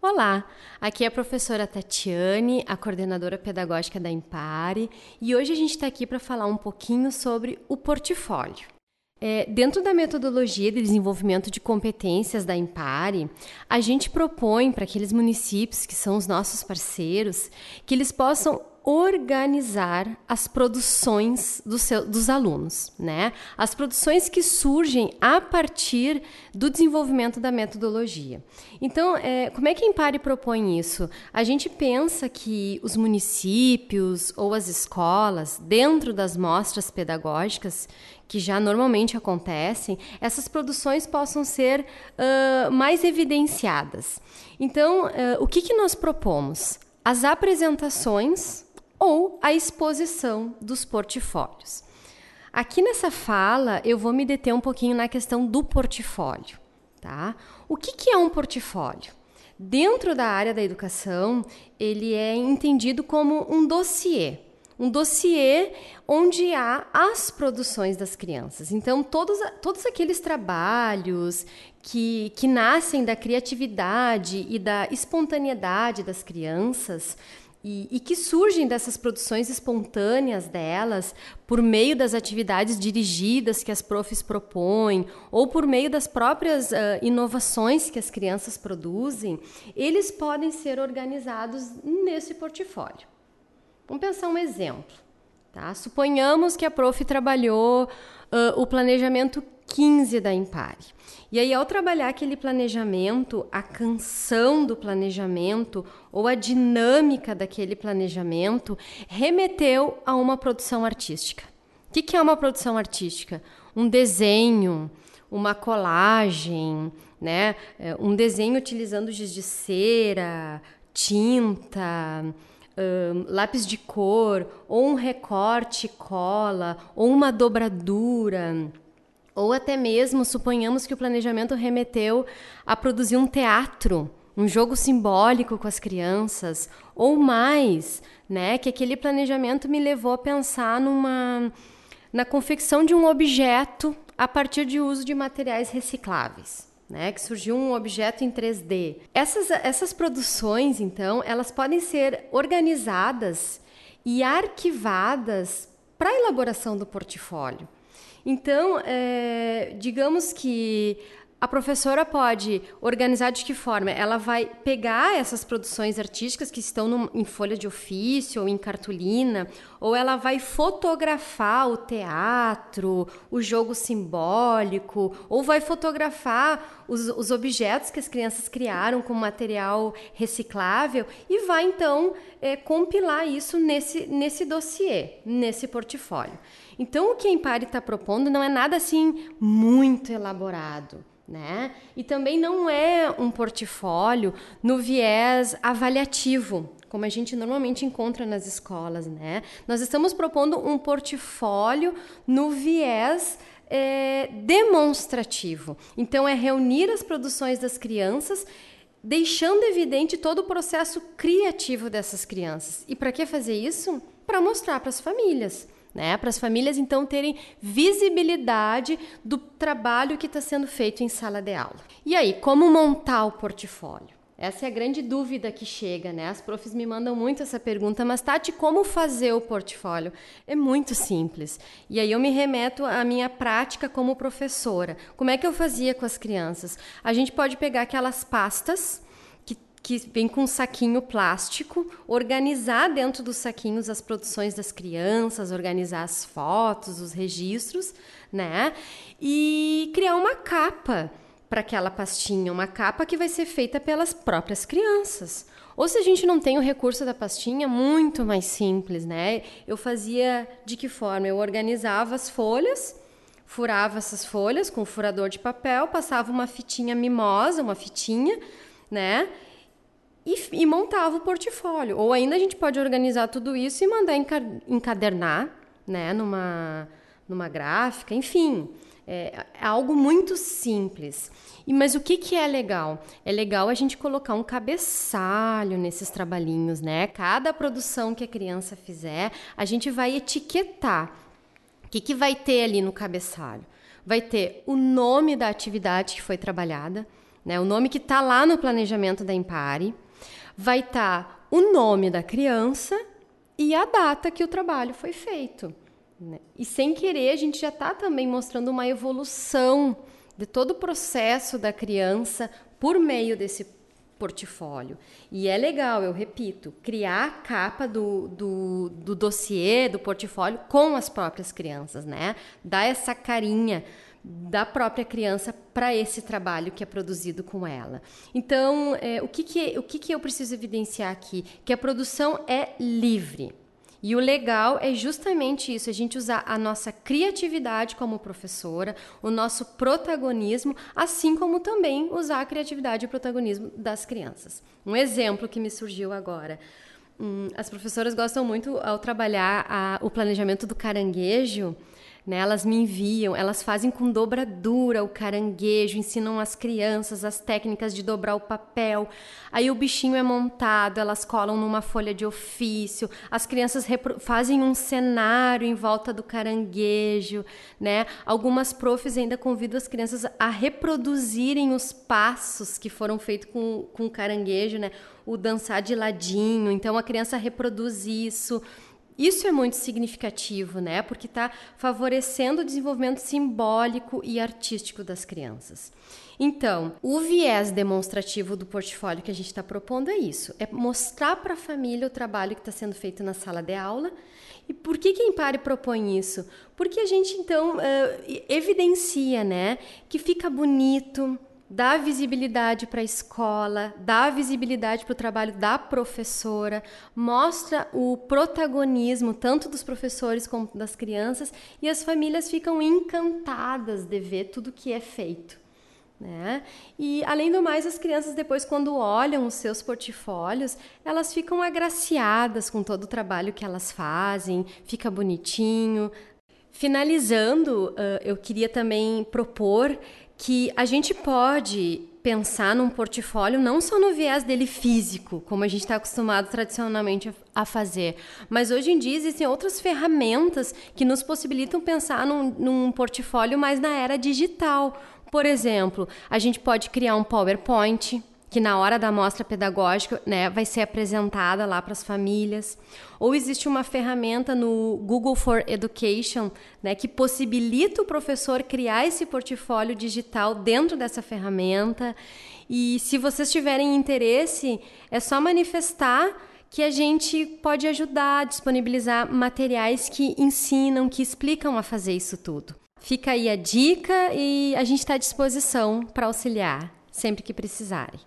Olá, aqui é a professora Tatiane, a coordenadora pedagógica da Impare, e hoje a gente está aqui para falar um pouquinho sobre o portfólio. É, dentro da metodologia de desenvolvimento de competências da Impare, a gente propõe para aqueles municípios que são os nossos parceiros que eles possam organizar as produções do seu, dos alunos, né? As produções que surgem a partir do desenvolvimento da metodologia. Então, é, como é que a Impare propõe isso? A gente pensa que os municípios ou as escolas, dentro das mostras pedagógicas, que já normalmente acontecem, essas produções possam ser uh, mais evidenciadas. Então, uh, o que, que nós propomos? As apresentações ou a exposição dos portfólios. Aqui nessa fala, eu vou me deter um pouquinho na questão do portfólio. Tá? O que, que é um portfólio? Dentro da área da educação, ele é entendido como um dossiê. Um dossiê onde há as produções das crianças. Então, todos, todos aqueles trabalhos que, que nascem da criatividade e da espontaneidade das crianças, e, e, que surgem dessas produções espontâneas delas por meio das atividades dirigidas que as profs propõem ou por meio das próprias uh, inovações que as crianças produzem, eles podem ser organizados nesse portfólio. Vamos pensar um exemplo. Tá? Suponhamos que a prof trabalhou uh, o planejamento 15 da Impare. E aí, ao trabalhar aquele planejamento, a canção do planejamento ou a dinâmica daquele planejamento remeteu a uma produção artística. O que é uma produção artística? Um desenho, uma colagem, né? É, um desenho utilizando giz de cera, tinta, um, lápis de cor, ou um recorte cola, ou uma dobradura ou até mesmo, suponhamos que o planejamento remeteu a produzir um teatro, um jogo simbólico com as crianças, ou mais, né, que aquele planejamento me levou a pensar numa na confecção de um objeto a partir de uso de materiais recicláveis. Né, que surgiu um objeto em 3D. Essas, essas produções, então, elas podem ser organizadas e arquivadas para a elaboração do portfólio. Então, é, digamos que a professora pode organizar de que forma? Ela vai pegar essas produções artísticas que estão em folha de ofício ou em cartolina, ou ela vai fotografar o teatro, o jogo simbólico, ou vai fotografar os, os objetos que as crianças criaram com material reciclável e vai então é, compilar isso nesse, nesse dossiê, nesse portfólio. Então, o que a Impari está propondo não é nada assim muito elaborado né? E também não é um portfólio no viés avaliativo, como a gente normalmente encontra nas escolas, né? Nós estamos propondo um portfólio no viés é, demonstrativo. Então, é reunir as produções das crianças deixando evidente todo o processo criativo dessas crianças. E para que fazer isso? Para mostrar para as famílias né? Para as famílias então terem visibilidade do trabalho que está sendo feito em sala de aula. E aí, como montar o portfólio? Essa é a grande dúvida que chega, né? As profs me mandam muito essa pergunta, mas Tati, como fazer o portfólio? É muito simples. E aí eu me remeto à minha prática como professora. Como é que eu fazia com as crianças? A gente pode pegar aquelas pastas que vem com um saquinho plástico, organizar dentro dos saquinhos as produções das crianças, organizar as fotos, os registros, né? E criar uma capa para aquela pastinha, uma capa que vai ser feita pelas próprias crianças. Ou se a gente não tem o recurso da pastinha, muito mais simples, né? Eu fazia de que forma? Eu organizava as folhas, furava essas folhas com um furador de papel, passava uma fitinha mimosa, uma fitinha, né? E, e montava o portfólio. Ou ainda a gente pode organizar tudo isso e mandar encadernar, né, numa, numa gráfica, enfim. É, é, algo muito simples. E, mas o que, que é legal? É legal a gente colocar um cabeçalho nesses trabalhinhos, né? Cada produção que a criança fizer, a gente vai etiquetar. O que, que vai ter ali no cabeçalho? Vai ter o nome da atividade que foi trabalhada, né? O nome que está lá no planejamento da Impare. Vai estar tá o nome da criança e a data que o trabalho foi feito. Né? E sem querer, a gente já está também mostrando uma evolução de todo o processo da criança por meio desse portfólio. E é legal, eu repito, criar a capa do, do, do dossiê, do portfólio com as próprias crianças, né? Dar essa carinha da própria criança para esse trabalho que é produzido com ela. Então, é, o, que, que, o que, que eu preciso evidenciar aqui? Que a produção é livre. E o legal é justamente isso, a gente usar a nossa criatividade como professora, o nosso protagonismo, assim como também usar a criatividade e o protagonismo das crianças. Um exemplo que me surgiu agora. Hum, as professoras gostam muito, ao trabalhar a, o planejamento do caranguejo, né? Elas me enviam, elas fazem com dobradura o caranguejo, ensinam as crianças as técnicas de dobrar o papel. Aí o bichinho é montado, elas colam numa folha de ofício. As crianças fazem um cenário em volta do caranguejo, né? Algumas profs ainda convidam as crianças a reproduzirem os passos que foram feitos com, com o caranguejo, né? O dançar de ladinho. Então a criança reproduz isso. Isso é muito significativo, né? Porque está favorecendo o desenvolvimento simbólico e artístico das crianças. Então, o viés demonstrativo do portfólio que a gente está propondo é isso: é mostrar para a família o trabalho que está sendo feito na sala de aula. E por que que a Impare propõe isso? Porque a gente então uh, evidencia, né, que fica bonito, dá visibilidade para a escola, dá visibilidade para o trabalho da professora, mostra o protagonismo tanto dos professores como das crianças e as famílias ficam encantadas de ver tudo que é feito. Né? E além do mais, as crianças depois, quando olham os seus portfólios, elas ficam agraciadas com todo o trabalho que elas fazem, fica bonitinho. Finalizando, eu queria também propor que a gente pode pensar num portfólio não só no viés dele físico, como a gente está acostumado tradicionalmente a fazer, mas hoje em dia existem outras ferramentas que nos possibilitam pensar num, num portfólio mais na era digital. Por exemplo, a gente pode criar um PowerPoint que na hora da mostra pedagógica né, vai ser apresentada lá para as famílias. Ou existe uma ferramenta no Google for Education né, que possibilita o professor criar esse portfólio digital dentro dessa ferramenta. E se vocês tiverem interesse, é só manifestar que a gente pode ajudar a disponibilizar materiais que ensinam, que explicam a fazer isso tudo. Fica aí a dica e a gente está à disposição para auxiliar sempre que precisarem.